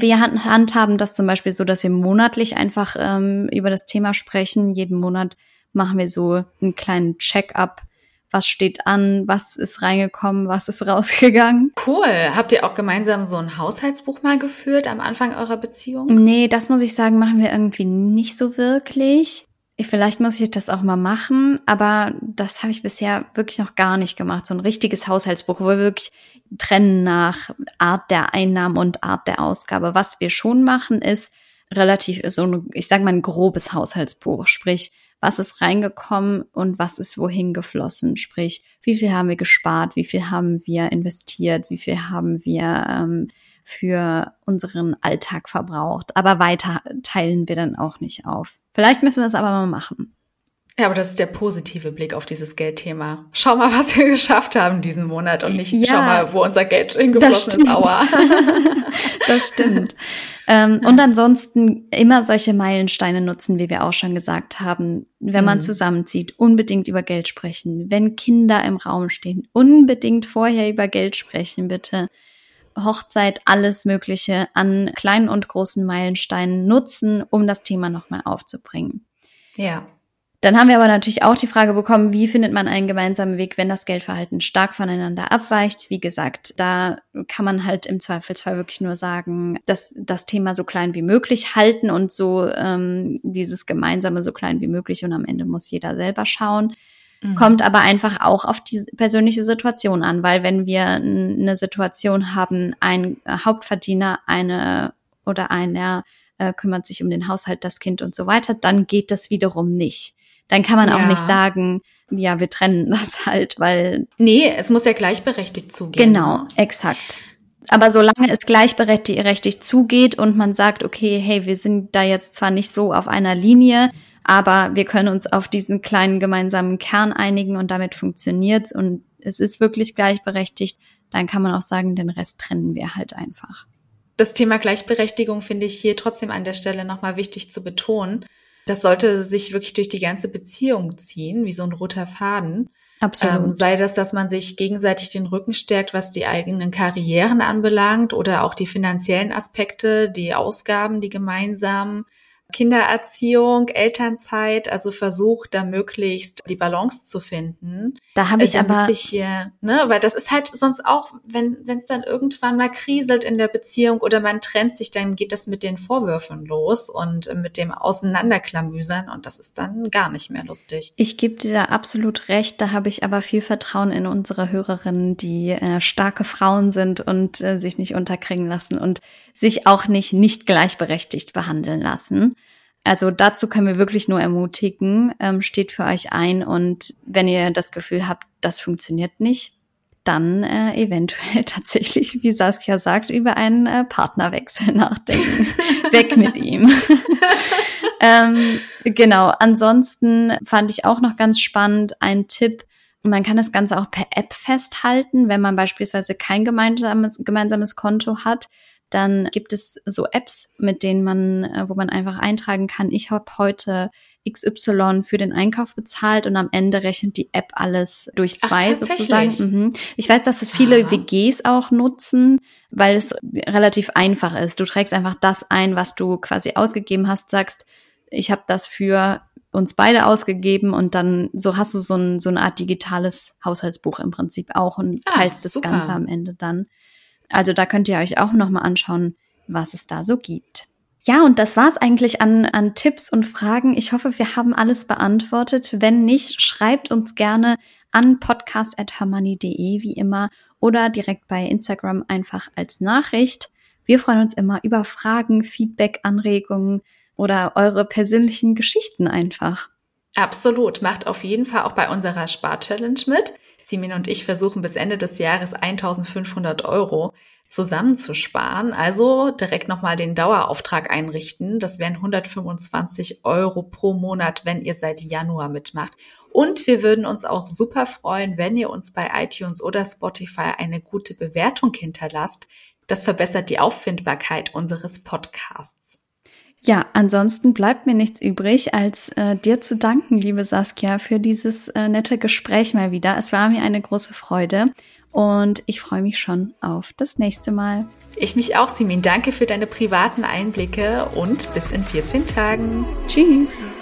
Wir handhaben das zum Beispiel so, dass wir monatlich einfach ähm, über das Thema sprechen. Jeden Monat machen wir so einen kleinen Check-up. Was steht an? Was ist reingekommen? Was ist *laughs* rausgegangen? Cool. Habt ihr auch gemeinsam so ein Haushaltsbuch mal geführt am Anfang eurer Beziehung? Nee, das muss ich sagen, machen wir irgendwie nicht so wirklich. Vielleicht muss ich das auch mal machen, aber das habe ich bisher wirklich noch gar nicht gemacht. So ein richtiges Haushaltsbuch, wo wir wirklich trennen nach Art der Einnahmen und Art der Ausgabe. Was wir schon machen, ist relativ so ein, ich sage mal, ein grobes Haushaltsbuch. Sprich, was ist reingekommen und was ist wohin geflossen. Sprich, wie viel haben wir gespart, wie viel haben wir investiert, wie viel haben wir ähm, für unseren Alltag verbraucht. Aber weiter teilen wir dann auch nicht auf. Vielleicht müssen wir das aber mal machen. Ja, aber das ist der positive Blick auf dieses Geldthema. Schau mal, was wir *laughs* geschafft haben diesen Monat und nicht ja, schau mal, wo unser Geld hingeflossen ist. Aua. *laughs* das stimmt. ähm, und ansonsten immer solche Meilensteine nutzen, wie wir auch schon gesagt haben. Wenn man mhm. zusammenzieht, unbedingt über Geld sprechen. Wenn Kinder im Raum stehen, unbedingt vorher über Geld sprechen, bitte. Hochzeit, alles Mögliche an kleinen und großen Meilensteinen nutzen, um das Thema nochmal aufzubringen. Ja. Dann haben wir aber natürlich auch die Frage bekommen, wie findet man einen gemeinsamen Weg, wenn das Geldverhalten stark voneinander abweicht. Wie gesagt, da kann man halt im Zweifelsfall wirklich nur sagen, dass das Thema so klein wie möglich halten und so ähm, dieses Gemeinsame so klein wie möglich und am Ende muss jeder selber schauen. Mhm. Kommt aber einfach auch auf die persönliche Situation an, weil wenn wir eine Situation haben, ein Hauptverdiener, eine oder einer äh, kümmert sich um den Haushalt, das Kind und so weiter, dann geht das wiederum nicht dann kann man ja. auch nicht sagen, ja, wir trennen *laughs* das halt, weil. Nee, es muss ja gleichberechtigt zugehen. Genau, exakt. Aber solange es gleichberechtigt zugeht und man sagt, okay, hey, wir sind da jetzt zwar nicht so auf einer Linie, aber wir können uns auf diesen kleinen gemeinsamen Kern einigen und damit funktioniert's und es ist wirklich gleichberechtigt, dann kann man auch sagen, den Rest trennen wir halt einfach. Das Thema Gleichberechtigung finde ich hier trotzdem an der Stelle nochmal wichtig zu betonen das sollte sich wirklich durch die ganze Beziehung ziehen, wie so ein roter Faden. Absolut. Ähm, sei das, dass man sich gegenseitig den Rücken stärkt, was die eigenen Karrieren anbelangt oder auch die finanziellen Aspekte, die Ausgaben, die gemeinsamen Kindererziehung, Elternzeit, also versucht da möglichst die Balance zu finden. Da habe ich äh, aber sich hier, ne, weil das ist halt sonst auch, wenn wenn es dann irgendwann mal kriselt in der Beziehung oder man trennt sich, dann geht das mit den Vorwürfen los und mit dem Auseinanderklamüsern und das ist dann gar nicht mehr lustig. Ich gebe dir da absolut recht, da habe ich aber viel Vertrauen in unsere Hörerinnen, die äh, starke Frauen sind und äh, sich nicht unterkriegen lassen und sich auch nicht nicht gleichberechtigt behandeln lassen. Also dazu können wir wirklich nur ermutigen, ähm, steht für euch ein und wenn ihr das Gefühl habt, das funktioniert nicht, dann äh, eventuell *laughs* tatsächlich, wie Saskia sagt, über einen äh, Partnerwechsel *laughs* nachdenken. Weg mit ihm. *laughs* ähm, genau. Ansonsten fand ich auch noch ganz spannend ein Tipp. Man kann das Ganze auch per App festhalten, wenn man beispielsweise kein gemeinsames, gemeinsames Konto hat dann gibt es so Apps, mit denen man, äh, wo man einfach eintragen kann, ich habe heute XY für den Einkauf bezahlt und am Ende rechnet die App alles durch zwei Ach, sozusagen. Mhm. Ich weiß, dass es viele Aha. WGs auch nutzen, weil es relativ einfach ist. Du trägst einfach das ein, was du quasi ausgegeben hast, sagst, ich habe das für uns beide ausgegeben und dann so hast du so, ein, so eine Art digitales Haushaltsbuch im Prinzip auch und ah, teilst ah, das Ganze am Ende dann. Also da könnt ihr euch auch nochmal anschauen, was es da so gibt. Ja, und das war's eigentlich an, an Tipps und Fragen. Ich hoffe, wir haben alles beantwortet. Wenn nicht, schreibt uns gerne an podcast.hermoney.de wie immer oder direkt bei Instagram einfach als Nachricht. Wir freuen uns immer über Fragen, Feedback, Anregungen oder eure persönlichen Geschichten einfach. Absolut. Macht auf jeden Fall auch bei unserer Spar-Challenge mit. Simin und ich versuchen bis Ende des Jahres 1500 Euro zusammenzusparen. Also direkt nochmal den Dauerauftrag einrichten. Das wären 125 Euro pro Monat, wenn ihr seit Januar mitmacht. Und wir würden uns auch super freuen, wenn ihr uns bei iTunes oder Spotify eine gute Bewertung hinterlasst. Das verbessert die Auffindbarkeit unseres Podcasts. Ja, ansonsten bleibt mir nichts übrig, als äh, dir zu danken, liebe Saskia, für dieses äh, nette Gespräch mal wieder. Es war mir eine große Freude und ich freue mich schon auf das nächste Mal. Ich mich auch, Simin. Danke für deine privaten Einblicke und bis in 14 Tagen. Tschüss.